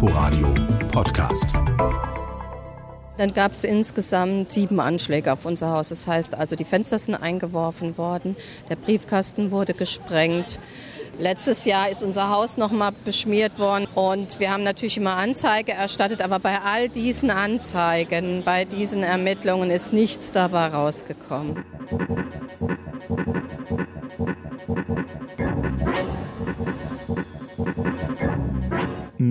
Inforadio Podcast. Dann gab es insgesamt sieben Anschläge auf unser Haus. Das heißt also, die Fenster sind eingeworfen worden, der Briefkasten wurde gesprengt. Letztes Jahr ist unser Haus nochmal beschmiert worden und wir haben natürlich immer Anzeige erstattet, aber bei all diesen Anzeigen, bei diesen Ermittlungen ist nichts dabei rausgekommen.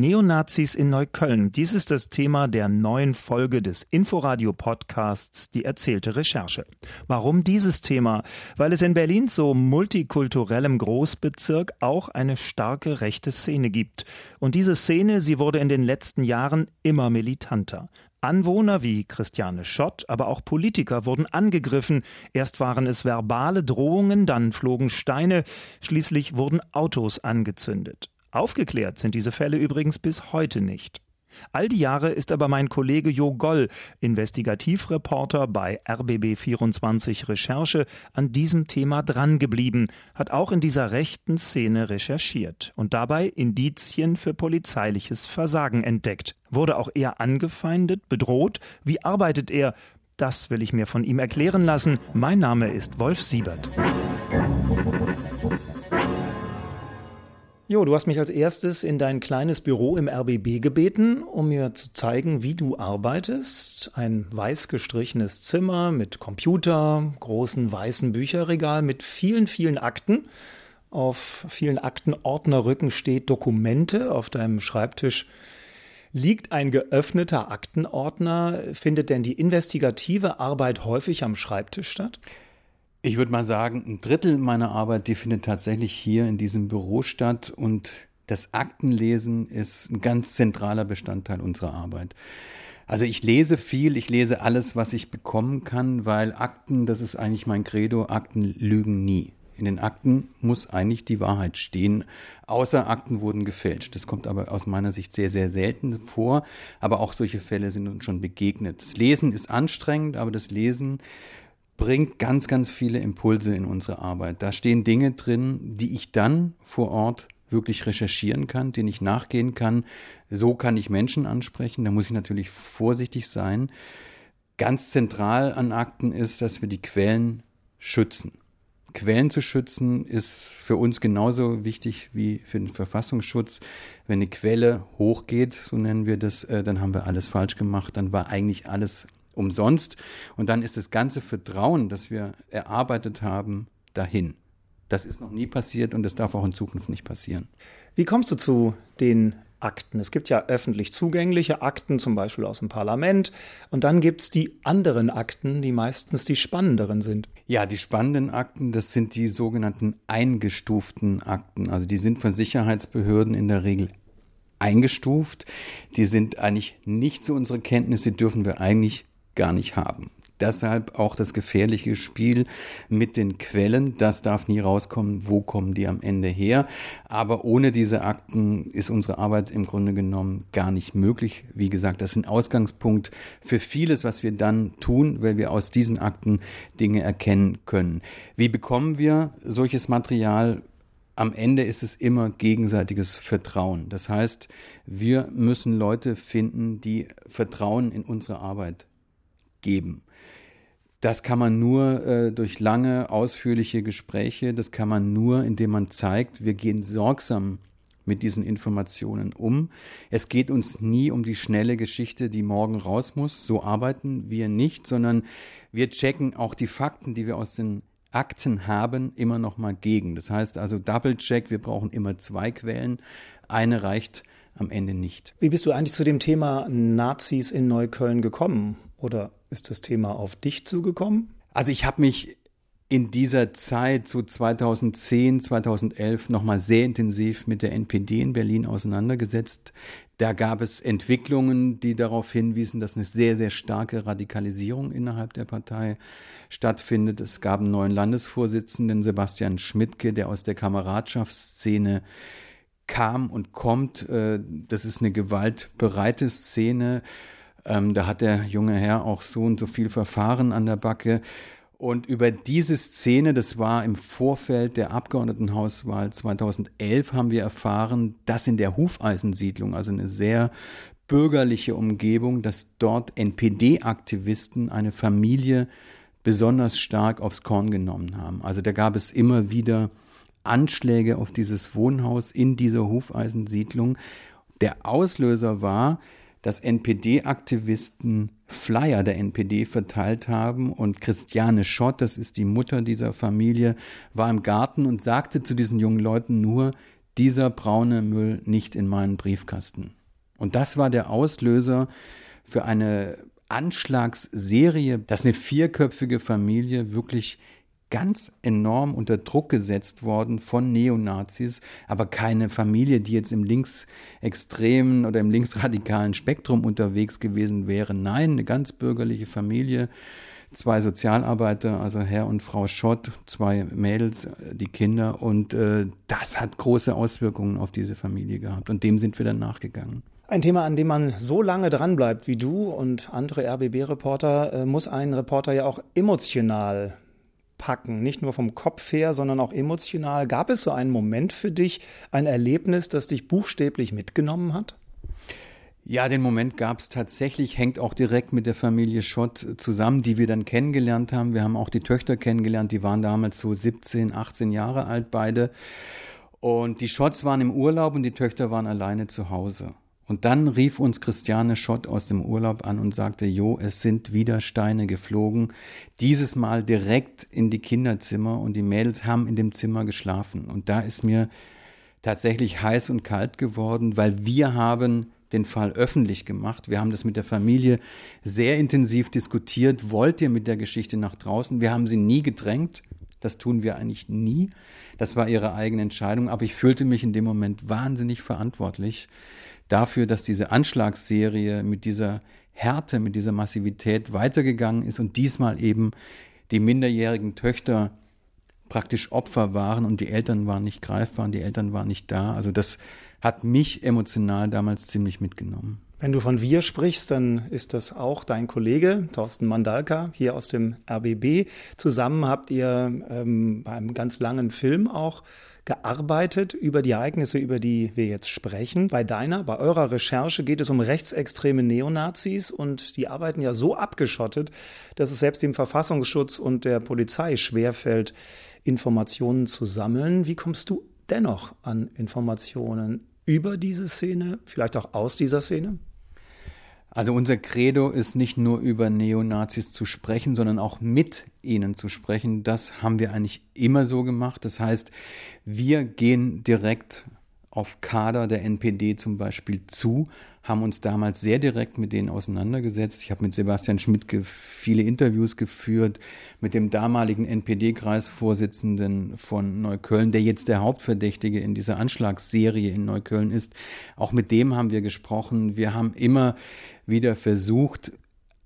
Neonazis in Neukölln. Dies ist das Thema der neuen Folge des Inforadio Podcasts Die erzählte Recherche. Warum dieses Thema? Weil es in Berlin so multikulturellem Großbezirk auch eine starke rechte Szene gibt. Und diese Szene, sie wurde in den letzten Jahren immer militanter. Anwohner wie Christiane Schott, aber auch Politiker wurden angegriffen. Erst waren es verbale Drohungen, dann flogen Steine, schließlich wurden Autos angezündet. Aufgeklärt sind diese Fälle übrigens bis heute nicht. All die Jahre ist aber mein Kollege Jo Goll, Investigativreporter bei RBB24 Recherche, an diesem Thema drangeblieben, hat auch in dieser rechten Szene recherchiert und dabei Indizien für polizeiliches Versagen entdeckt. Wurde auch er angefeindet, bedroht? Wie arbeitet er? Das will ich mir von ihm erklären lassen. Mein Name ist Wolf Siebert. Jo, du hast mich als erstes in dein kleines Büro im RBB gebeten, um mir zu zeigen, wie du arbeitest. Ein weiß gestrichenes Zimmer mit Computer, großen weißen Bücherregal mit vielen, vielen Akten. Auf vielen Aktenordnerrücken steht Dokumente. Auf deinem Schreibtisch liegt ein geöffneter Aktenordner. Findet denn die investigative Arbeit häufig am Schreibtisch statt? Ich würde mal sagen, ein Drittel meiner Arbeit, die findet tatsächlich hier in diesem Büro statt und das Aktenlesen ist ein ganz zentraler Bestandteil unserer Arbeit. Also ich lese viel, ich lese alles, was ich bekommen kann, weil Akten, das ist eigentlich mein Credo, Akten lügen nie. In den Akten muss eigentlich die Wahrheit stehen, außer Akten wurden gefälscht. Das kommt aber aus meiner Sicht sehr, sehr selten vor, aber auch solche Fälle sind uns schon begegnet. Das Lesen ist anstrengend, aber das Lesen bringt ganz, ganz viele Impulse in unsere Arbeit. Da stehen Dinge drin, die ich dann vor Ort wirklich recherchieren kann, denen ich nachgehen kann. So kann ich Menschen ansprechen. Da muss ich natürlich vorsichtig sein. Ganz zentral an Akten ist, dass wir die Quellen schützen. Quellen zu schützen ist für uns genauso wichtig wie für den Verfassungsschutz. Wenn eine Quelle hochgeht, so nennen wir das, äh, dann haben wir alles falsch gemacht. Dann war eigentlich alles umsonst. Und dann ist das ganze Vertrauen, das wir erarbeitet haben, dahin. Das ist noch nie passiert und das darf auch in Zukunft nicht passieren. Wie kommst du zu den Akten? Es gibt ja öffentlich zugängliche Akten, zum Beispiel aus dem Parlament. Und dann gibt es die anderen Akten, die meistens die spannenderen sind. Ja, die spannenden Akten, das sind die sogenannten eingestuften Akten. Also die sind von Sicherheitsbehörden in der Regel eingestuft. Die sind eigentlich nicht zu unserer Kenntnis, die dürfen wir eigentlich gar nicht haben. Deshalb auch das gefährliche Spiel mit den Quellen. Das darf nie rauskommen. Wo kommen die am Ende her? Aber ohne diese Akten ist unsere Arbeit im Grunde genommen gar nicht möglich. Wie gesagt, das ist ein Ausgangspunkt für vieles, was wir dann tun, weil wir aus diesen Akten Dinge erkennen können. Wie bekommen wir solches Material? am Ende ist es immer gegenseitiges Vertrauen. Das heißt, wir müssen Leute finden, die Vertrauen in unsere Arbeit geben. Das kann man nur äh, durch lange, ausführliche Gespräche, das kann man nur, indem man zeigt, wir gehen sorgsam mit diesen Informationen um. Es geht uns nie um die schnelle Geschichte, die morgen raus muss. So arbeiten wir nicht, sondern wir checken auch die Fakten, die wir aus den Akten haben, immer noch mal gegen. Das heißt also Double Check, wir brauchen immer zwei Quellen. Eine reicht am Ende nicht. Wie bist du eigentlich zu dem Thema Nazis in Neukölln gekommen? Oder ist das Thema auf dich zugekommen? Also ich habe mich in dieser Zeit, so 2010, 2011, nochmal sehr intensiv mit der NPD in Berlin auseinandergesetzt. Da gab es Entwicklungen, die darauf hinwiesen, dass eine sehr, sehr starke Radikalisierung innerhalb der Partei stattfindet. Es gab einen neuen Landesvorsitzenden, Sebastian Schmidtke, der aus der Kameradschaftsszene kam und kommt. Äh, das ist eine gewaltbereite Szene. Ähm, da hat der junge Herr auch so und so viel Verfahren an der Backe. Und über diese Szene, das war im Vorfeld der Abgeordnetenhauswahl 2011, haben wir erfahren, dass in der Hufeisensiedlung, also eine sehr bürgerliche Umgebung, dass dort NPD-Aktivisten eine Familie besonders stark aufs Korn genommen haben. Also da gab es immer wieder Anschläge auf dieses Wohnhaus in dieser Hufeisensiedlung. Der Auslöser war, dass NPD-Aktivisten Flyer der NPD verteilt haben und Christiane Schott, das ist die Mutter dieser Familie, war im Garten und sagte zu diesen jungen Leuten nur, dieser braune Müll nicht in meinen Briefkasten. Und das war der Auslöser für eine Anschlagsserie, dass eine vierköpfige Familie wirklich ganz enorm unter Druck gesetzt worden von Neonazis, aber keine Familie, die jetzt im linksextremen oder im linksradikalen Spektrum unterwegs gewesen wäre. Nein, eine ganz bürgerliche Familie, zwei Sozialarbeiter, also Herr und Frau Schott, zwei Mädels, die Kinder und äh, das hat große Auswirkungen auf diese Familie gehabt und dem sind wir dann nachgegangen. Ein Thema, an dem man so lange dranbleibt wie du und andere RBB-Reporter, äh, muss ein Reporter ja auch emotional packen, nicht nur vom Kopf her, sondern auch emotional. Gab es so einen Moment für dich, ein Erlebnis, das dich buchstäblich mitgenommen hat? Ja, den Moment gab es tatsächlich, hängt auch direkt mit der Familie Schott zusammen, die wir dann kennengelernt haben. Wir haben auch die Töchter kennengelernt, die waren damals so 17, 18 Jahre alt beide. Und die Schotts waren im Urlaub und die Töchter waren alleine zu Hause. Und dann rief uns Christiane Schott aus dem Urlaub an und sagte, Jo, es sind wieder Steine geflogen. Dieses Mal direkt in die Kinderzimmer und die Mädels haben in dem Zimmer geschlafen. Und da ist mir tatsächlich heiß und kalt geworden, weil wir haben den Fall öffentlich gemacht. Wir haben das mit der Familie sehr intensiv diskutiert. Wollt ihr mit der Geschichte nach draußen? Wir haben sie nie gedrängt. Das tun wir eigentlich nie. Das war ihre eigene Entscheidung. Aber ich fühlte mich in dem Moment wahnsinnig verantwortlich dafür, dass diese Anschlagsserie mit dieser Härte, mit dieser Massivität weitergegangen ist und diesmal eben die minderjährigen Töchter praktisch Opfer waren und die Eltern waren nicht greifbar und die Eltern waren nicht da. Also das hat mich emotional damals ziemlich mitgenommen. Wenn du von wir sprichst, dann ist das auch dein Kollege Thorsten Mandalka hier aus dem RBB. Zusammen habt ihr ähm, beim ganz langen Film auch gearbeitet über die Ereignisse, über die wir jetzt sprechen. Bei deiner, bei eurer Recherche geht es um rechtsextreme Neonazis und die arbeiten ja so abgeschottet, dass es selbst dem Verfassungsschutz und der Polizei schwerfällt, Informationen zu sammeln. Wie kommst du dennoch an Informationen über diese Szene, vielleicht auch aus dieser Szene? Also unser Credo ist nicht nur über Neonazis zu sprechen, sondern auch mit ihnen zu sprechen. Das haben wir eigentlich immer so gemacht. Das heißt, wir gehen direkt auf Kader der NPD zum Beispiel zu, haben uns damals sehr direkt mit denen auseinandergesetzt. Ich habe mit Sebastian Schmidt viele Interviews geführt, mit dem damaligen NPD-Kreisvorsitzenden von Neukölln, der jetzt der Hauptverdächtige in dieser Anschlagsserie in Neukölln ist. Auch mit dem haben wir gesprochen. Wir haben immer wieder versucht,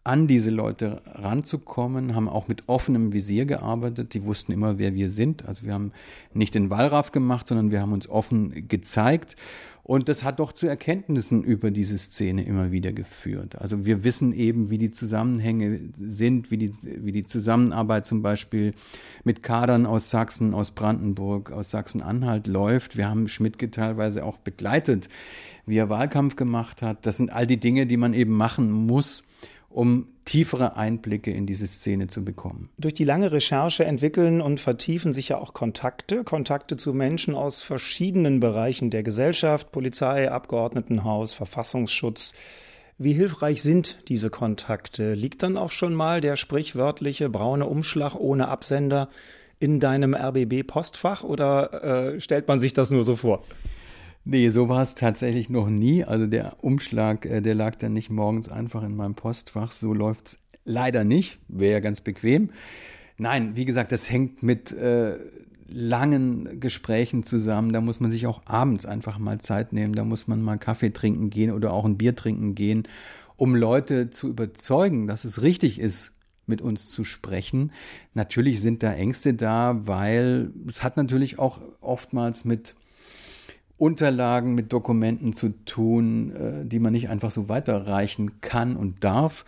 an diese Leute ranzukommen, haben auch mit offenem Visier gearbeitet. Die wussten immer, wer wir sind. Also wir haben nicht den Wallraff gemacht, sondern wir haben uns offen gezeigt. Und das hat doch zu Erkenntnissen über diese Szene immer wieder geführt. Also wir wissen eben, wie die Zusammenhänge sind, wie die, wie die Zusammenarbeit zum Beispiel mit Kadern aus Sachsen, aus Brandenburg, aus Sachsen-Anhalt läuft. Wir haben Schmidtke teilweise auch begleitet, wie er Wahlkampf gemacht hat. Das sind all die Dinge, die man eben machen muss, um tiefere Einblicke in diese Szene zu bekommen. Durch die lange Recherche entwickeln und vertiefen sich ja auch Kontakte, Kontakte zu Menschen aus verschiedenen Bereichen der Gesellschaft, Polizei, Abgeordnetenhaus, Verfassungsschutz. Wie hilfreich sind diese Kontakte? Liegt dann auch schon mal der sprichwörtliche braune Umschlag ohne Absender in deinem RBB-Postfach oder äh, stellt man sich das nur so vor? Nee, so war es tatsächlich noch nie. Also der Umschlag, äh, der lag dann nicht morgens einfach in meinem Postfach. So läuft's leider nicht. Wäre ja ganz bequem. Nein, wie gesagt, das hängt mit äh, langen Gesprächen zusammen. Da muss man sich auch abends einfach mal Zeit nehmen. Da muss man mal Kaffee trinken gehen oder auch ein Bier trinken gehen, um Leute zu überzeugen, dass es richtig ist, mit uns zu sprechen. Natürlich sind da Ängste da, weil es hat natürlich auch oftmals mit Unterlagen, mit Dokumenten zu tun, äh, die man nicht einfach so weiterreichen kann und darf.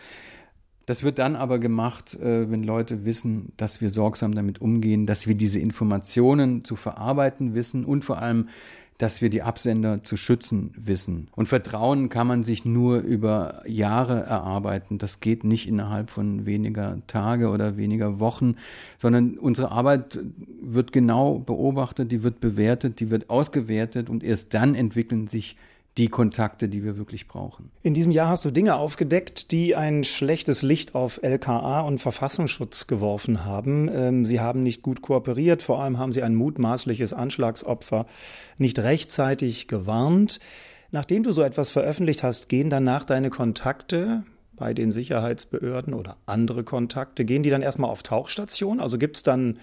Das wird dann aber gemacht, äh, wenn Leute wissen, dass wir sorgsam damit umgehen, dass wir diese Informationen zu verarbeiten wissen und vor allem, dass wir die Absender zu schützen wissen. Und Vertrauen kann man sich nur über Jahre erarbeiten. Das geht nicht innerhalb von weniger Tage oder weniger Wochen, sondern unsere Arbeit wird genau beobachtet, die wird bewertet, die wird ausgewertet und erst dann entwickeln sich die Kontakte, die wir wirklich brauchen. In diesem Jahr hast du Dinge aufgedeckt, die ein schlechtes Licht auf LKA und Verfassungsschutz geworfen haben. Ähm, sie haben nicht gut kooperiert, vor allem haben sie ein mutmaßliches Anschlagsopfer nicht rechtzeitig gewarnt. Nachdem du so etwas veröffentlicht hast, gehen danach deine Kontakte bei den Sicherheitsbehörden oder andere Kontakte, gehen die dann erstmal auf Tauchstation? Also gibt es dann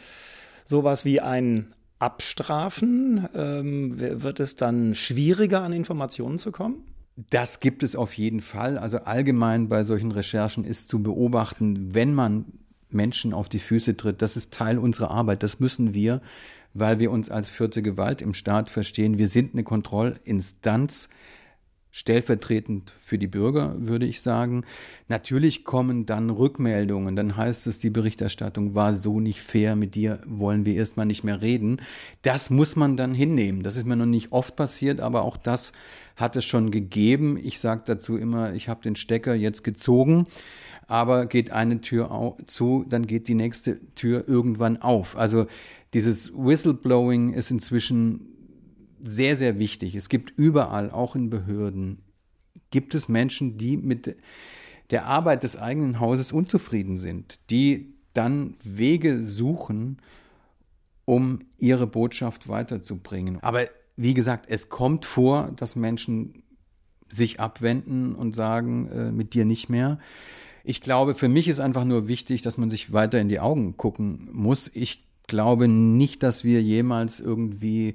sowas wie ein abstrafen? Ähm, wird es dann schwieriger, an Informationen zu kommen? Das gibt es auf jeden Fall. Also allgemein bei solchen Recherchen ist zu beobachten, wenn man Menschen auf die Füße tritt, das ist Teil unserer Arbeit. Das müssen wir, weil wir uns als vierte Gewalt im Staat verstehen. Wir sind eine Kontrollinstanz stellvertretend für die Bürger, würde ich sagen. Natürlich kommen dann Rückmeldungen, dann heißt es, die Berichterstattung war so nicht fair, mit dir wollen wir erstmal nicht mehr reden. Das muss man dann hinnehmen. Das ist mir noch nicht oft passiert, aber auch das hat es schon gegeben. Ich sage dazu immer, ich habe den Stecker jetzt gezogen, aber geht eine Tür zu, dann geht die nächste Tür irgendwann auf. Also dieses Whistleblowing ist inzwischen sehr, sehr wichtig. Es gibt überall, auch in Behörden, gibt es Menschen, die mit der Arbeit des eigenen Hauses unzufrieden sind, die dann Wege suchen, um ihre Botschaft weiterzubringen. Aber wie gesagt, es kommt vor, dass Menschen sich abwenden und sagen, äh, mit dir nicht mehr. Ich glaube, für mich ist einfach nur wichtig, dass man sich weiter in die Augen gucken muss. Ich glaube nicht, dass wir jemals irgendwie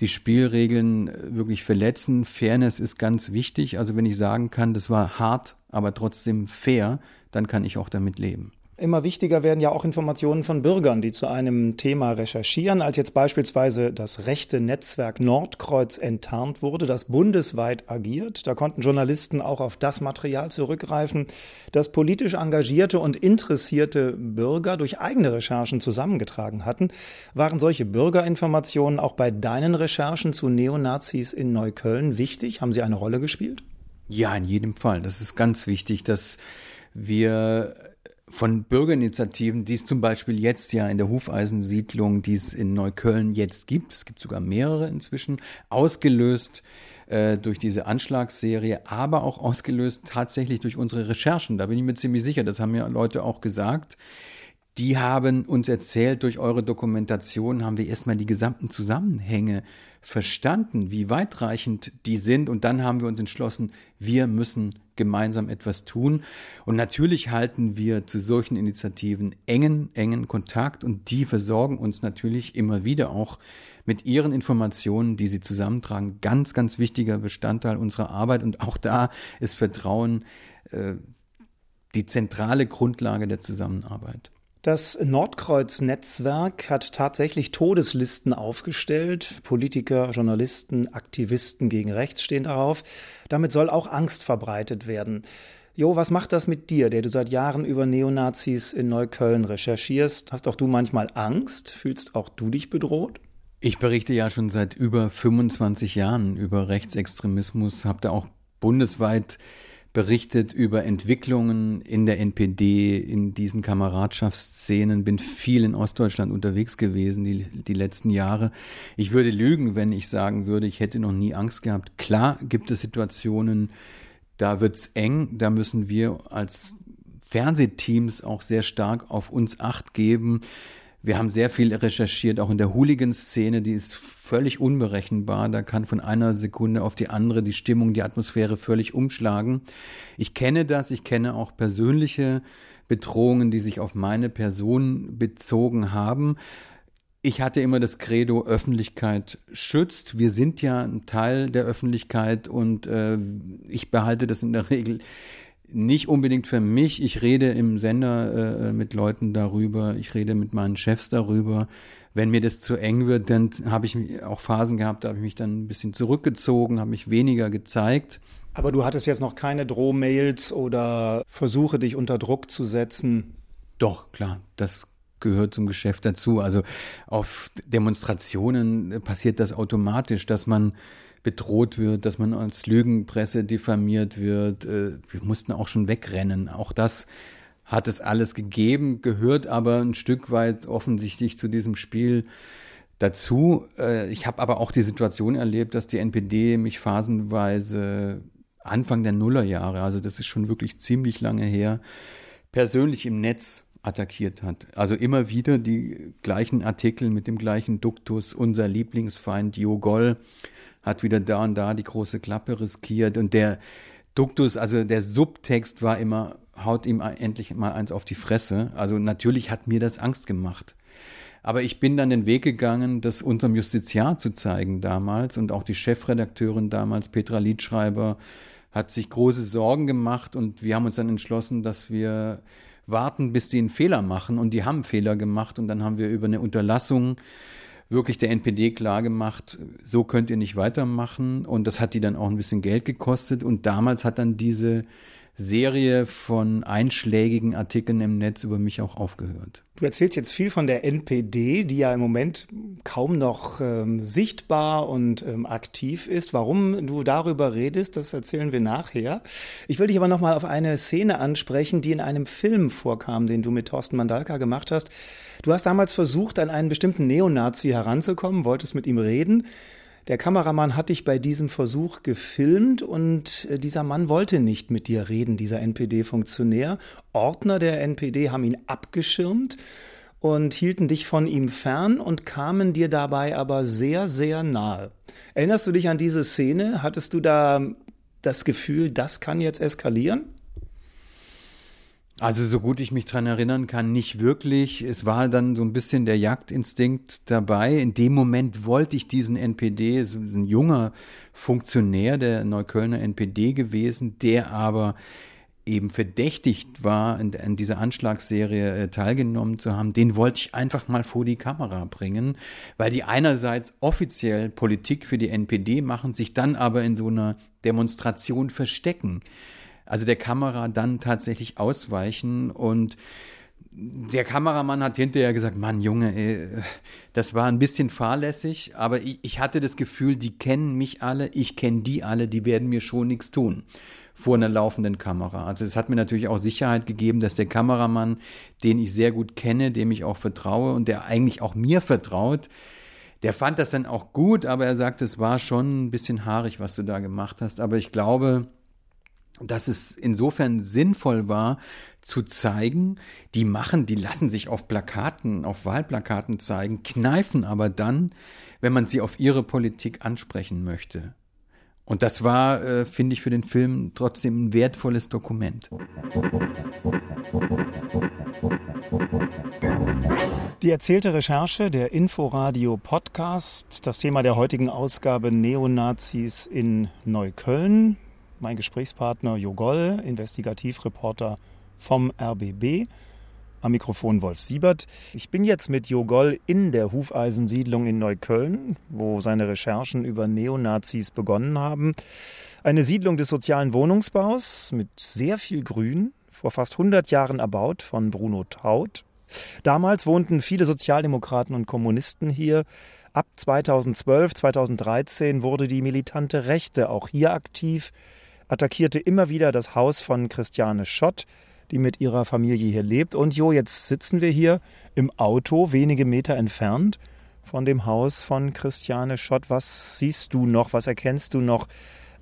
die Spielregeln wirklich verletzen. Fairness ist ganz wichtig. Also wenn ich sagen kann, das war hart, aber trotzdem fair, dann kann ich auch damit leben. Immer wichtiger werden ja auch Informationen von Bürgern, die zu einem Thema recherchieren, als jetzt beispielsweise das rechte Netzwerk Nordkreuz enttarnt wurde, das bundesweit agiert. Da konnten Journalisten auch auf das Material zurückgreifen, das politisch engagierte und interessierte Bürger durch eigene Recherchen zusammengetragen hatten. Waren solche Bürgerinformationen auch bei deinen Recherchen zu Neonazis in Neukölln wichtig? Haben sie eine Rolle gespielt? Ja, in jedem Fall. Das ist ganz wichtig, dass wir von Bürgerinitiativen, die es zum Beispiel jetzt ja in der Hufeisensiedlung, die es in Neukölln jetzt gibt, es gibt sogar mehrere inzwischen, ausgelöst äh, durch diese Anschlagsserie, aber auch ausgelöst tatsächlich durch unsere Recherchen. Da bin ich mir ziemlich sicher, das haben ja Leute auch gesagt. Die haben uns erzählt, durch eure Dokumentation haben wir erstmal die gesamten Zusammenhänge verstanden, wie weitreichend die sind. Und dann haben wir uns entschlossen, wir müssen gemeinsam etwas tun. Und natürlich halten wir zu solchen Initiativen engen, engen Kontakt und die versorgen uns natürlich immer wieder auch mit ihren Informationen, die sie zusammentragen. Ganz, ganz wichtiger Bestandteil unserer Arbeit. Und auch da ist Vertrauen äh, die zentrale Grundlage der Zusammenarbeit. Das Nordkreuz-Netzwerk hat tatsächlich Todeslisten aufgestellt. Politiker, Journalisten, Aktivisten gegen rechts stehen darauf. Damit soll auch Angst verbreitet werden. Jo, was macht das mit dir, der du seit Jahren über Neonazis in Neukölln recherchierst? Hast auch du manchmal Angst? Fühlst auch du dich bedroht? Ich berichte ja schon seit über 25 Jahren über Rechtsextremismus, habe da auch bundesweit berichtet über Entwicklungen in der NPD, in diesen Kameradschaftsszenen, bin viel in Ostdeutschland unterwegs gewesen die, die letzten Jahre. Ich würde lügen, wenn ich sagen würde, ich hätte noch nie Angst gehabt. Klar gibt es Situationen, da wird's eng, da müssen wir als Fernsehteams auch sehr stark auf uns acht geben. Wir haben sehr viel recherchiert, auch in der Hooligan-Szene, die ist völlig unberechenbar. Da kann von einer Sekunde auf die andere die Stimmung, die Atmosphäre völlig umschlagen. Ich kenne das, ich kenne auch persönliche Bedrohungen, die sich auf meine Person bezogen haben. Ich hatte immer das Credo, Öffentlichkeit schützt. Wir sind ja ein Teil der Öffentlichkeit und äh, ich behalte das in der Regel nicht unbedingt für mich. Ich rede im Sender äh, mit Leuten darüber, ich rede mit meinen Chefs darüber. Wenn mir das zu eng wird, dann habe ich auch Phasen gehabt, da habe ich mich dann ein bisschen zurückgezogen, habe mich weniger gezeigt. Aber du hattest jetzt noch keine Drohmails oder Versuche, dich unter Druck zu setzen? Doch, klar, das gehört zum Geschäft dazu. Also auf Demonstrationen passiert das automatisch, dass man bedroht wird, dass man als Lügenpresse diffamiert wird. Äh, wir mussten auch schon wegrennen. Auch das hat es alles gegeben, gehört aber ein Stück weit offensichtlich zu diesem Spiel dazu. Äh, ich habe aber auch die Situation erlebt, dass die NPD mich phasenweise Anfang der Nullerjahre, also das ist schon wirklich ziemlich lange her, persönlich im Netz attackiert hat. Also immer wieder die gleichen Artikel mit dem gleichen Duktus. Unser Lieblingsfeind Jogol hat wieder da und da die große Klappe riskiert. Und der Duktus, also der Subtext war immer, haut ihm endlich mal eins auf die Fresse. Also natürlich hat mir das Angst gemacht. Aber ich bin dann den Weg gegangen, das unserem Justiziar zu zeigen damals und auch die Chefredakteurin damals, Petra Liedschreiber, hat sich große Sorgen gemacht und wir haben uns dann entschlossen, dass wir warten, bis die einen Fehler machen. Und die haben Fehler gemacht. Und dann haben wir über eine Unterlassung wirklich der NPD klargemacht, so könnt ihr nicht weitermachen. Und das hat die dann auch ein bisschen Geld gekostet. Und damals hat dann diese Serie von einschlägigen Artikeln im Netz über mich auch aufgehört. Du erzählst jetzt viel von der NPD, die ja im Moment kaum noch ähm, sichtbar und ähm, aktiv ist. Warum du darüber redest, das erzählen wir nachher. Ich will dich aber noch mal auf eine Szene ansprechen, die in einem Film vorkam, den du mit Thorsten Mandalka gemacht hast. Du hast damals versucht, an einen bestimmten Neonazi heranzukommen, wolltest mit ihm reden. Der Kameramann hat dich bei diesem Versuch gefilmt und äh, dieser Mann wollte nicht mit dir reden, dieser NPD-Funktionär. Ordner der NPD haben ihn abgeschirmt und hielten dich von ihm fern und kamen dir dabei aber sehr, sehr nahe. Erinnerst du dich an diese Szene? Hattest du da das Gefühl, das kann jetzt eskalieren? Also so gut ich mich dran erinnern kann, nicht wirklich. Es war dann so ein bisschen der Jagdinstinkt dabei. In dem Moment wollte ich diesen NPD, es ist ein junger Funktionär der Neuköllner NPD gewesen, der aber eben verdächtigt war, in, in dieser Anschlagsserie äh, teilgenommen zu haben, den wollte ich einfach mal vor die Kamera bringen, weil die einerseits offiziell Politik für die NPD machen, sich dann aber in so einer Demonstration verstecken also der Kamera dann tatsächlich ausweichen und der Kameramann hat hinterher gesagt, Mann, Junge, ey, das war ein bisschen fahrlässig, aber ich, ich hatte das Gefühl, die kennen mich alle, ich kenne die alle, die werden mir schon nichts tun vor einer laufenden Kamera. Also es hat mir natürlich auch Sicherheit gegeben, dass der Kameramann, den ich sehr gut kenne, dem ich auch vertraue und der eigentlich auch mir vertraut, der fand das dann auch gut, aber er sagt, es war schon ein bisschen haarig, was du da gemacht hast. Aber ich glaube, dass es insofern sinnvoll war, zu zeigen, die machen, die lassen sich auf Plakaten, auf Wahlplakaten zeigen, kneifen aber dann, wenn man sie auf ihre Politik ansprechen möchte. Und das war, äh, finde ich, für den Film trotzdem ein wertvolles Dokument. Die erzählte Recherche der Inforadio Podcast, das Thema der heutigen Ausgabe Neonazis in Neukölln mein Gesprächspartner Jogol, Investigativreporter vom RBB. Am Mikrofon Wolf Siebert. Ich bin jetzt mit Jogol in der Hufeisensiedlung in Neukölln, wo seine Recherchen über Neonazis begonnen haben. Eine Siedlung des sozialen Wohnungsbaus mit sehr viel Grün, vor fast 100 Jahren erbaut von Bruno Taut. Damals wohnten viele Sozialdemokraten und Kommunisten hier. Ab 2012, 2013 wurde die militante Rechte auch hier aktiv attackierte immer wieder das Haus von Christiane Schott, die mit ihrer Familie hier lebt. Und Jo, jetzt sitzen wir hier im Auto, wenige Meter entfernt von dem Haus von Christiane Schott. Was siehst du noch? Was erkennst du noch?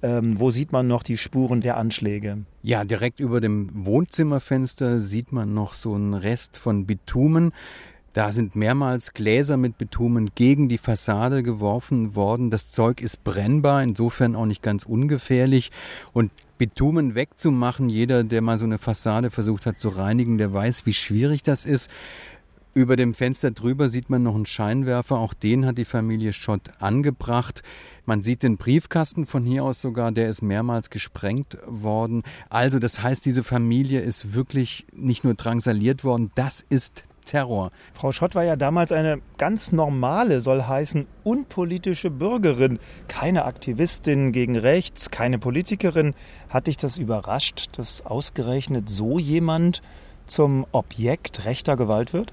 Ähm, wo sieht man noch die Spuren der Anschläge? Ja, direkt über dem Wohnzimmerfenster sieht man noch so einen Rest von Bitumen. Da sind mehrmals Gläser mit Bitumen gegen die Fassade geworfen worden. Das Zeug ist brennbar, insofern auch nicht ganz ungefährlich. Und Bitumen wegzumachen, jeder, der mal so eine Fassade versucht hat zu reinigen, der weiß, wie schwierig das ist. Über dem Fenster drüber sieht man noch einen Scheinwerfer. Auch den hat die Familie Schott angebracht. Man sieht den Briefkasten von hier aus sogar, der ist mehrmals gesprengt worden. Also das heißt, diese Familie ist wirklich nicht nur drangsaliert worden, das ist Terror. Frau Schott war ja damals eine ganz normale, soll heißen, unpolitische Bürgerin. Keine Aktivistin gegen rechts, keine Politikerin. Hat dich das überrascht, dass ausgerechnet so jemand zum Objekt rechter Gewalt wird?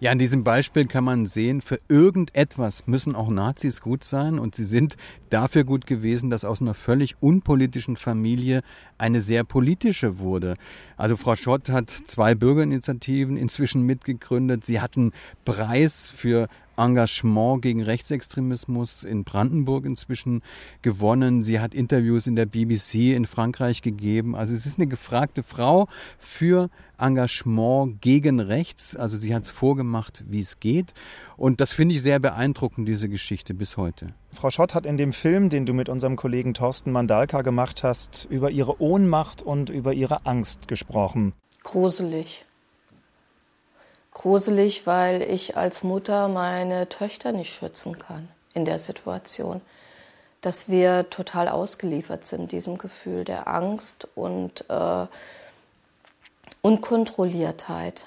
Ja, an diesem Beispiel kann man sehen, für irgendetwas müssen auch Nazis gut sein und sie sind dafür gut gewesen, dass aus einer völlig unpolitischen Familie eine sehr politische wurde. Also Frau Schott hat zwei Bürgerinitiativen inzwischen mitgegründet. Sie hat einen Preis für Engagement gegen Rechtsextremismus in Brandenburg inzwischen gewonnen. Sie hat Interviews in der BBC in Frankreich gegeben. Also es ist eine gefragte Frau für Engagement gegen rechts. Also sie hat es vorgemacht, wie es geht. Und das finde ich sehr beeindruckend, diese Geschichte bis heute. Frau Schott hat in dem Film, den du mit unserem Kollegen Thorsten Mandalka gemacht hast, über ihre Ohnmacht und über ihre Angst gesprochen. Gruselig gruselig, weil ich als Mutter meine Töchter nicht schützen kann in der Situation. Dass wir total ausgeliefert sind diesem Gefühl der Angst und äh, Unkontrolliertheit.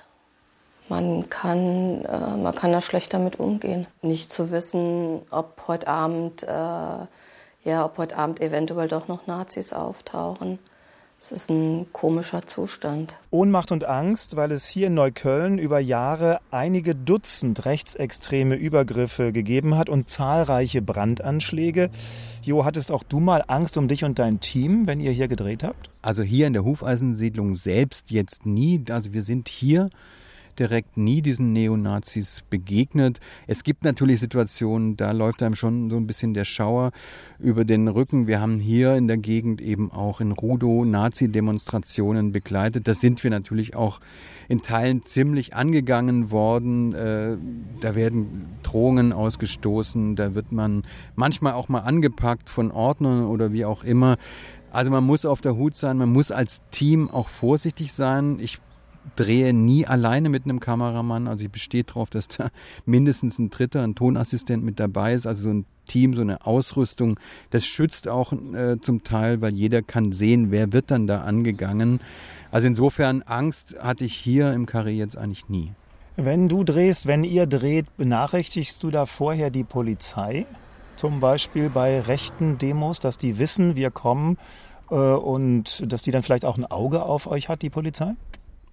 Man kann, äh, man kann da schlecht damit umgehen. Nicht zu wissen, ob heute Abend, äh, ja, ob heute Abend eventuell doch noch Nazis auftauchen es ist ein komischer Zustand. Ohnmacht und Angst, weil es hier in Neukölln über Jahre einige Dutzend rechtsextreme Übergriffe gegeben hat und zahlreiche Brandanschläge. Jo, hattest auch du mal Angst um dich und dein Team, wenn ihr hier gedreht habt? Also hier in der Hufeisensiedlung selbst jetzt nie. Also wir sind hier direkt nie diesen Neonazis begegnet. Es gibt natürlich Situationen, da läuft einem schon so ein bisschen der Schauer über den Rücken. Wir haben hier in der Gegend eben auch in Rudo Nazi-Demonstrationen begleitet. Da sind wir natürlich auch in Teilen ziemlich angegangen worden. Äh, da werden Drohungen ausgestoßen, da wird man manchmal auch mal angepackt von Ordnern oder wie auch immer. Also man muss auf der Hut sein, man muss als Team auch vorsichtig sein. Ich drehe nie alleine mit einem Kameramann. Also ich bestehe darauf, dass da mindestens ein Dritter, ein Tonassistent mit dabei ist. Also so ein Team, so eine Ausrüstung. Das schützt auch äh, zum Teil, weil jeder kann sehen, wer wird dann da angegangen. Also insofern Angst hatte ich hier im Karree jetzt eigentlich nie. Wenn du drehst, wenn ihr dreht, benachrichtigst du da vorher die Polizei? Zum Beispiel bei rechten Demos, dass die wissen, wir kommen äh, und dass die dann vielleicht auch ein Auge auf euch hat, die Polizei?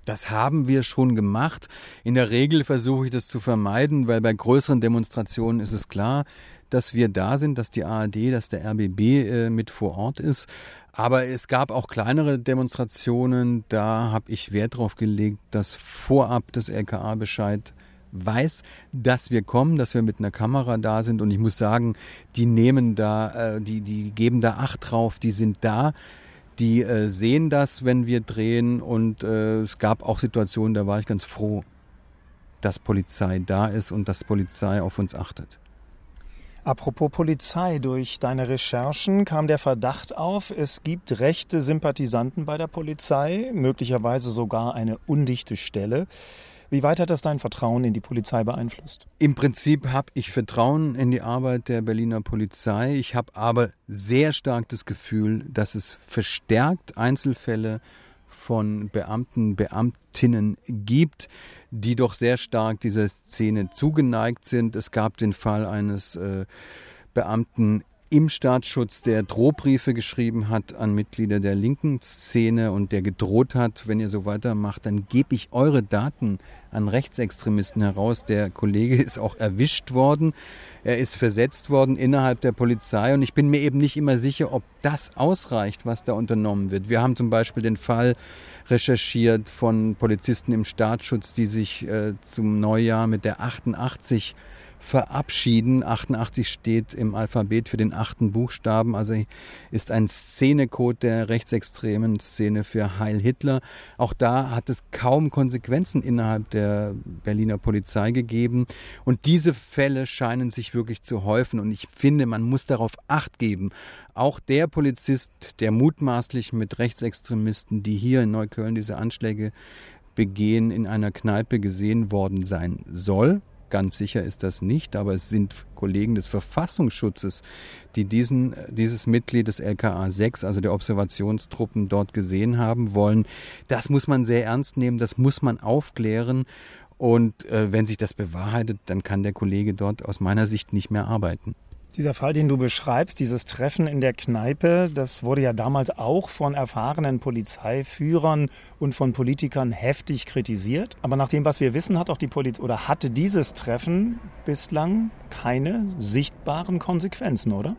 Das haben wir schon gemacht. In der Regel versuche ich das zu vermeiden, weil bei größeren Demonstrationen ist es klar, dass wir da sind, dass die ARD, dass der RBB äh, mit vor Ort ist. Aber es gab auch kleinere Demonstrationen, da habe ich Wert darauf gelegt, dass vorab das LKA Bescheid weiß, dass wir kommen, dass wir mit einer Kamera da sind. Und ich muss sagen, die nehmen da, äh, die, die geben da Acht drauf, die sind da. Die äh, sehen das, wenn wir drehen und äh, es gab auch Situationen, da war ich ganz froh, dass Polizei da ist und dass Polizei auf uns achtet. Apropos Polizei, durch deine Recherchen kam der Verdacht auf, es gibt rechte Sympathisanten bei der Polizei, möglicherweise sogar eine undichte Stelle. Wie weit hat das dein Vertrauen in die Polizei beeinflusst? Im Prinzip habe ich Vertrauen in die Arbeit der Berliner Polizei. Ich habe aber sehr stark das Gefühl, dass es verstärkt Einzelfälle von Beamten, Beamtinnen gibt, die doch sehr stark dieser Szene zugeneigt sind. Es gab den Fall eines äh, Beamten im Staatsschutz, der Drohbriefe geschrieben hat an Mitglieder der linken Szene und der gedroht hat, wenn ihr so weitermacht, dann gebe ich eure Daten an Rechtsextremisten heraus. Der Kollege ist auch erwischt worden. Er ist versetzt worden innerhalb der Polizei und ich bin mir eben nicht immer sicher, ob das ausreicht, was da unternommen wird. Wir haben zum Beispiel den Fall recherchiert von Polizisten im Staatsschutz, die sich äh, zum Neujahr mit der 88 verabschieden. 88 steht im Alphabet für den achten Buchstaben, also ist ein Szenecode der rechtsextremen Szene für Heil Hitler. Auch da hat es kaum Konsequenzen innerhalb der Berliner Polizei gegeben. Und diese Fälle scheinen sich wirklich zu häufen. Und ich finde, man muss darauf acht geben. Auch der Polizist, der mutmaßlich mit Rechtsextremisten, die hier in Neukölln diese Anschläge begehen, in einer Kneipe gesehen worden sein soll, Ganz sicher ist das nicht, aber es sind Kollegen des Verfassungsschutzes, die diesen, dieses Mitglied des LKA 6, also der Observationstruppen, dort gesehen haben wollen. Das muss man sehr ernst nehmen, das muss man aufklären. Und äh, wenn sich das bewahrheitet, dann kann der Kollege dort aus meiner Sicht nicht mehr arbeiten. Dieser Fall, den du beschreibst, dieses Treffen in der Kneipe, das wurde ja damals auch von erfahrenen Polizeiführern und von Politikern heftig kritisiert. Aber nach dem, was wir wissen, hat auch die Polizei oder hatte dieses Treffen bislang keine sichtbaren Konsequenzen, oder?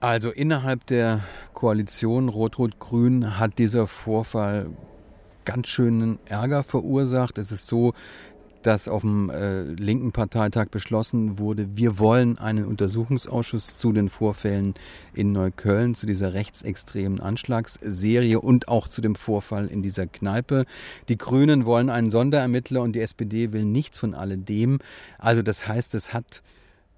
Also innerhalb der Koalition Rot-Rot-Grün hat dieser Vorfall ganz schönen Ärger verursacht. Es ist so, dass auf dem äh, linken Parteitag beschlossen wurde, wir wollen einen Untersuchungsausschuss zu den Vorfällen in Neukölln, zu dieser rechtsextremen Anschlagsserie und auch zu dem Vorfall in dieser Kneipe. Die Grünen wollen einen Sonderermittler und die SPD will nichts von alledem. Also das heißt, es hat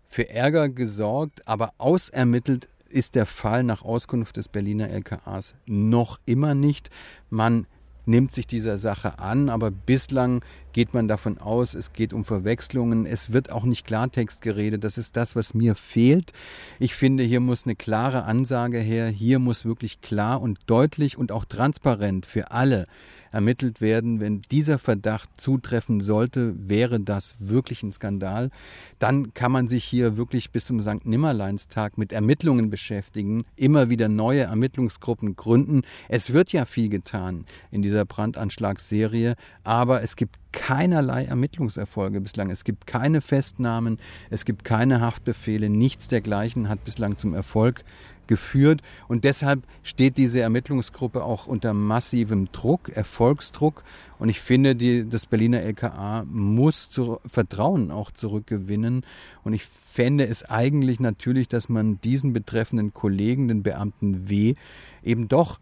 für Ärger gesorgt, aber ausermittelt ist der Fall nach Auskunft des Berliner LKAs noch immer nicht. Man nimmt sich dieser Sache an, aber bislang geht man davon aus, es geht um Verwechslungen. Es wird auch nicht Klartext geredet. Das ist das, was mir fehlt. Ich finde, hier muss eine klare Ansage her. Hier muss wirklich klar und deutlich und auch transparent für alle ermittelt werden. Wenn dieser Verdacht zutreffen sollte, wäre das wirklich ein Skandal. Dann kann man sich hier wirklich bis zum St. Nimmerleinstag mit Ermittlungen beschäftigen, immer wieder neue Ermittlungsgruppen gründen. Es wird ja viel getan in dieser Brandanschlagsserie, aber es gibt keinerlei Ermittlungserfolge bislang. Es gibt keine Festnahmen, es gibt keine Haftbefehle, nichts dergleichen hat bislang zum Erfolg geführt. Und deshalb steht diese Ermittlungsgruppe auch unter massivem Druck, Erfolgsdruck. Und ich finde, die, das Berliner LKA muss zu, Vertrauen auch zurückgewinnen. Und ich fände es eigentlich natürlich, dass man diesen betreffenden Kollegen, den Beamten W., eben doch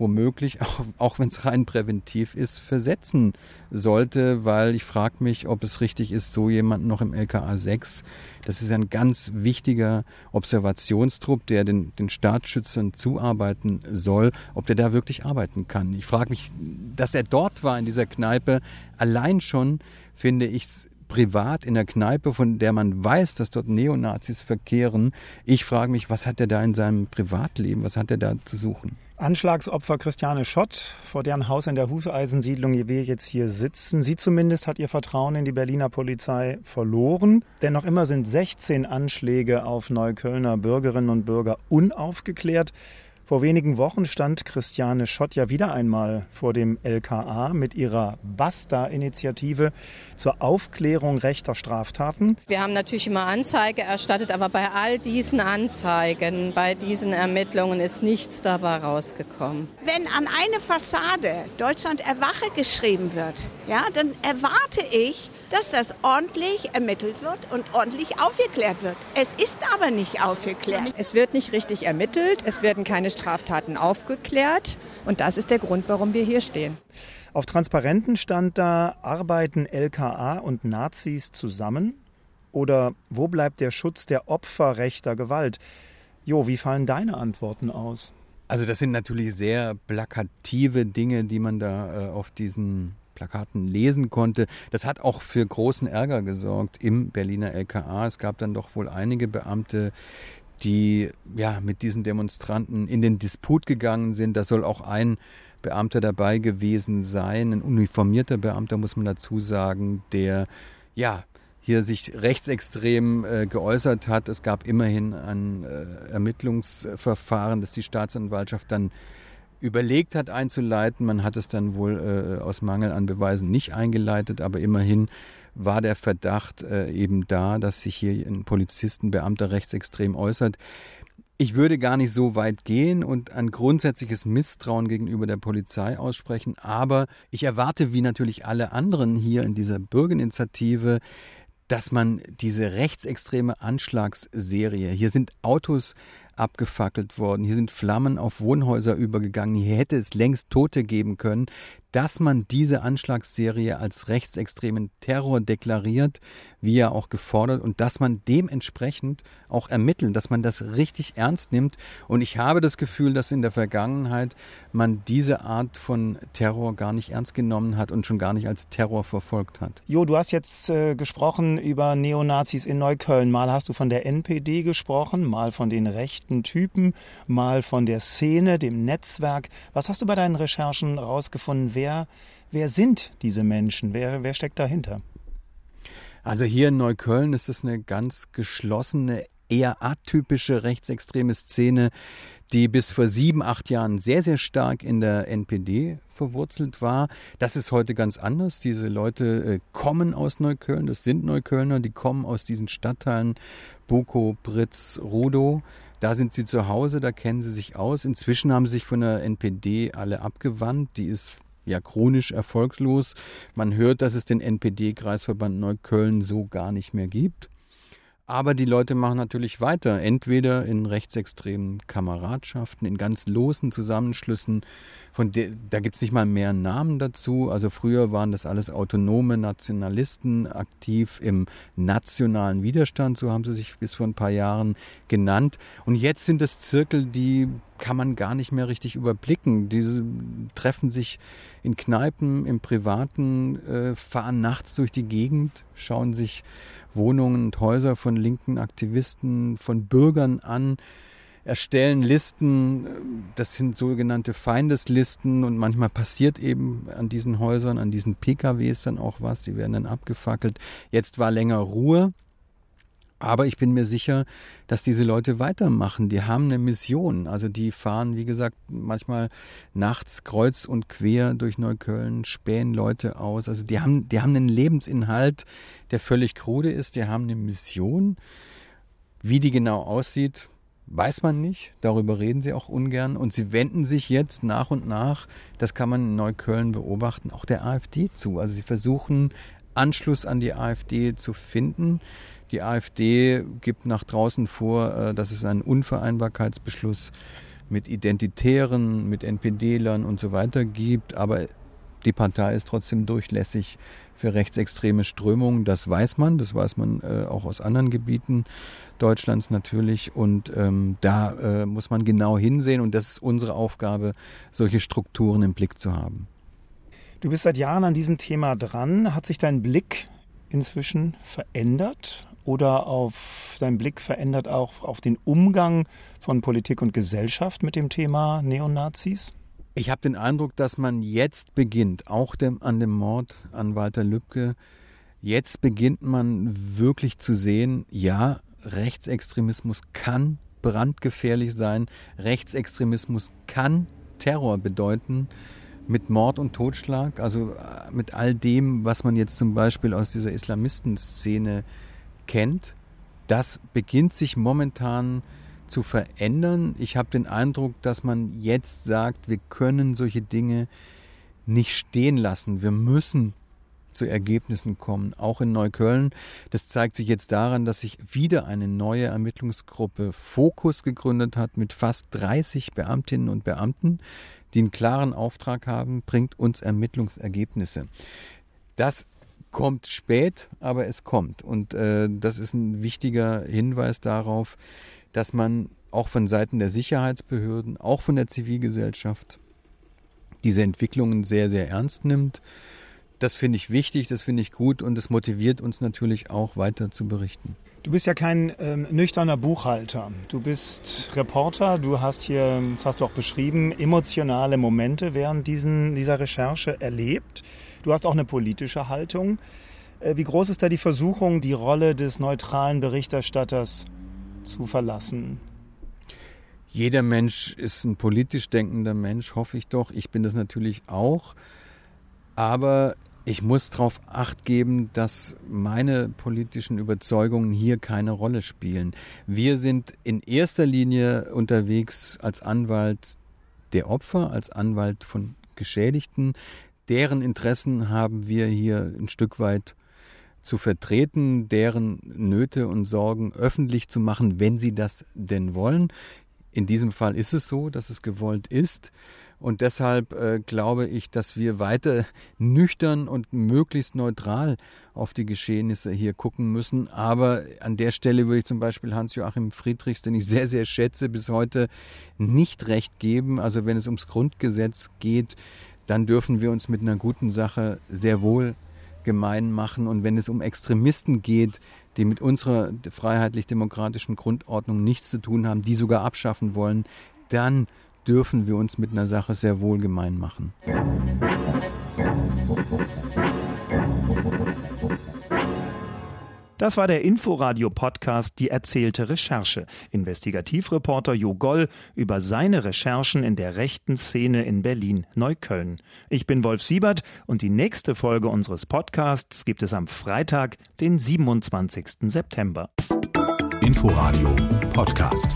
womöglich, auch, auch wenn es rein präventiv ist, versetzen sollte, weil ich frage mich, ob es richtig ist, so jemanden noch im LKA 6, das ist ein ganz wichtiger Observationstrupp, der den, den Staatsschützern zuarbeiten soll, ob der da wirklich arbeiten kann. Ich frage mich, dass er dort war in dieser Kneipe, allein schon finde ich es privat in der Kneipe, von der man weiß, dass dort Neonazis verkehren. Ich frage mich, was hat er da in seinem Privatleben, was hat er da zu suchen? Anschlagsopfer Christiane Schott, vor deren Haus in der Hufeisensiedlung wir jetzt hier sitzen. Sie zumindest hat ihr Vertrauen in die Berliner Polizei verloren. Denn noch immer sind 16 Anschläge auf Neuköllner Bürgerinnen und Bürger unaufgeklärt. Vor wenigen Wochen stand Christiane Schott ja wieder einmal vor dem LKA mit ihrer Basta-Initiative zur Aufklärung rechter Straftaten. Wir haben natürlich immer Anzeige erstattet, aber bei all diesen Anzeigen, bei diesen Ermittlungen ist nichts dabei rausgekommen. Wenn an eine Fassade Deutschland erwache geschrieben wird, ja, dann erwarte ich, dass das ordentlich ermittelt wird und ordentlich aufgeklärt wird. Es ist aber nicht aufgeklärt. Es wird nicht richtig ermittelt, es werden keine Straftaten aufgeklärt und das ist der Grund, warum wir hier stehen. Auf Transparenten stand da, arbeiten LKA und Nazis zusammen? Oder wo bleibt der Schutz der Opfer rechter Gewalt? Jo, wie fallen deine Antworten aus? Also das sind natürlich sehr plakative Dinge, die man da äh, auf diesen Plakaten lesen konnte. Das hat auch für großen Ärger gesorgt im Berliner LKA. Es gab dann doch wohl einige Beamte, die ja mit diesen Demonstranten in den Disput gegangen sind. Da soll auch ein Beamter dabei gewesen sein, ein uniformierter Beamter muss man dazu sagen, der ja hier sich rechtsextrem äh, geäußert hat. Es gab immerhin ein äh, Ermittlungsverfahren, das die Staatsanwaltschaft dann überlegt hat einzuleiten. Man hat es dann wohl äh, aus Mangel an Beweisen nicht eingeleitet, aber immerhin war der Verdacht äh, eben da, dass sich hier ein Polizisten, Beamter rechtsextrem äußert. Ich würde gar nicht so weit gehen und ein grundsätzliches Misstrauen gegenüber der Polizei aussprechen, aber ich erwarte, wie natürlich alle anderen hier in dieser Bürgerinitiative, dass man diese rechtsextreme Anschlagsserie, hier sind Autos abgefackelt worden, hier sind Flammen auf Wohnhäuser übergegangen, hier hätte es längst Tote geben können, dass man diese Anschlagsserie als rechtsextremen Terror deklariert, wie er auch gefordert, und dass man dementsprechend auch ermittelt, dass man das richtig ernst nimmt. Und ich habe das Gefühl, dass in der Vergangenheit man diese Art von Terror gar nicht ernst genommen hat und schon gar nicht als Terror verfolgt hat. Jo, du hast jetzt äh, gesprochen über Neonazis in Neukölln. Mal hast du von der NPD gesprochen, mal von den rechten Typen, mal von der Szene, dem Netzwerk. Was hast du bei deinen Recherchen herausgefunden? Wer, wer sind diese Menschen? Wer, wer steckt dahinter? Also hier in Neukölln ist es eine ganz geschlossene, eher atypische rechtsextreme Szene, die bis vor sieben, acht Jahren sehr, sehr stark in der NPD verwurzelt war. Das ist heute ganz anders. Diese Leute äh, kommen aus Neukölln, das sind Neuköllner, die kommen aus diesen Stadtteilen Boko, Britz, Rudow. Da sind sie zu Hause, da kennen sie sich aus. Inzwischen haben sie sich von der NPD alle abgewandt. Die ist ja chronisch erfolgslos. Man hört, dass es den NPD-Kreisverband Neukölln so gar nicht mehr gibt. Aber die Leute machen natürlich weiter, entweder in rechtsextremen Kameradschaften, in ganz losen Zusammenschlüssen, von der, da gibt es nicht mal mehr Namen dazu. Also früher waren das alles autonome Nationalisten, aktiv im nationalen Widerstand, so haben sie sich bis vor ein paar Jahren genannt. Und jetzt sind es Zirkel, die kann man gar nicht mehr richtig überblicken. Diese treffen sich in Kneipen, im Privaten, äh, fahren nachts durch die Gegend, schauen sich Wohnungen und Häuser von linken Aktivisten, von Bürgern an, erstellen Listen, das sind sogenannte Feindeslisten und manchmal passiert eben an diesen Häusern, an diesen PKWs dann auch was, die werden dann abgefackelt. Jetzt war länger Ruhe, aber ich bin mir sicher, dass diese Leute weitermachen. Die haben eine Mission. Also die fahren, wie gesagt, manchmal nachts kreuz und quer durch Neukölln, spähen Leute aus. Also die haben, die haben einen Lebensinhalt, der völlig krude ist. Die haben eine Mission. Wie die genau aussieht, weiß man nicht. Darüber reden sie auch ungern. Und sie wenden sich jetzt nach und nach, das kann man in Neukölln beobachten, auch der AfD zu. Also sie versuchen Anschluss an die AfD zu finden. Die AfD gibt nach draußen vor, äh, dass es einen Unvereinbarkeitsbeschluss mit Identitären, mit NPD-Lern und so weiter gibt, aber die Partei ist trotzdem durchlässig für rechtsextreme Strömungen. Das weiß man, das weiß man äh, auch aus anderen Gebieten Deutschlands natürlich. Und ähm, da äh, muss man genau hinsehen und das ist unsere Aufgabe, solche Strukturen im Blick zu haben. Du bist seit Jahren an diesem Thema dran. Hat sich dein Blick inzwischen verändert? oder auf dein Blick verändert auch auf den Umgang von Politik und Gesellschaft mit dem Thema Neonazis? Ich habe den Eindruck, dass man jetzt beginnt, auch dem, an dem Mord an Walter Lübcke, jetzt beginnt man wirklich zu sehen, ja, Rechtsextremismus kann brandgefährlich sein, Rechtsextremismus kann Terror bedeuten mit Mord und Totschlag, also äh, mit all dem, was man jetzt zum Beispiel aus dieser Islamistenszene kennt, das beginnt sich momentan zu verändern. Ich habe den Eindruck, dass man jetzt sagt, wir können solche Dinge nicht stehen lassen. Wir müssen zu Ergebnissen kommen, auch in Neukölln. Das zeigt sich jetzt daran, dass sich wieder eine neue Ermittlungsgruppe Fokus gegründet hat mit fast 30 Beamtinnen und Beamten, die einen klaren Auftrag haben, bringt uns Ermittlungsergebnisse. Das kommt spät, aber es kommt. Und äh, das ist ein wichtiger Hinweis darauf, dass man auch von Seiten der Sicherheitsbehörden, auch von der Zivilgesellschaft diese Entwicklungen sehr, sehr ernst nimmt. Das finde ich wichtig, das finde ich gut und es motiviert uns natürlich auch weiter zu berichten. Du bist ja kein ähm, nüchterner Buchhalter. Du bist Reporter. Du hast hier, das hast du auch beschrieben, emotionale Momente während diesen, dieser Recherche erlebt. Du hast auch eine politische Haltung. Äh, wie groß ist da die Versuchung, die Rolle des neutralen Berichterstatters zu verlassen? Jeder Mensch ist ein politisch denkender Mensch, hoffe ich doch. Ich bin das natürlich auch. Aber ich muss darauf acht geben, dass meine politischen Überzeugungen hier keine Rolle spielen. Wir sind in erster Linie unterwegs als Anwalt der Opfer, als Anwalt von Geschädigten deren Interessen haben wir hier ein Stück weit zu vertreten, deren Nöte und Sorgen öffentlich zu machen, wenn sie das denn wollen. In diesem Fall ist es so, dass es gewollt ist. Und deshalb äh, glaube ich, dass wir weiter nüchtern und möglichst neutral auf die Geschehnisse hier gucken müssen. Aber an der Stelle würde ich zum Beispiel Hans-Joachim Friedrichs, den ich sehr, sehr schätze, bis heute nicht recht geben. Also wenn es ums Grundgesetz geht, dann dürfen wir uns mit einer guten Sache sehr wohl gemein machen. Und wenn es um Extremisten geht, die mit unserer freiheitlich-demokratischen Grundordnung nichts zu tun haben, die sogar abschaffen wollen, dann dürfen wir uns mit einer Sache sehr wohl gemein machen. Das war der Inforadio-Podcast Die erzählte Recherche. Investigativreporter Jo Goll über seine Recherchen in der rechten Szene in Berlin-Neukölln. Ich bin Wolf Siebert und die nächste Folge unseres Podcasts gibt es am Freitag, den 27. September. Inforadio Podcast.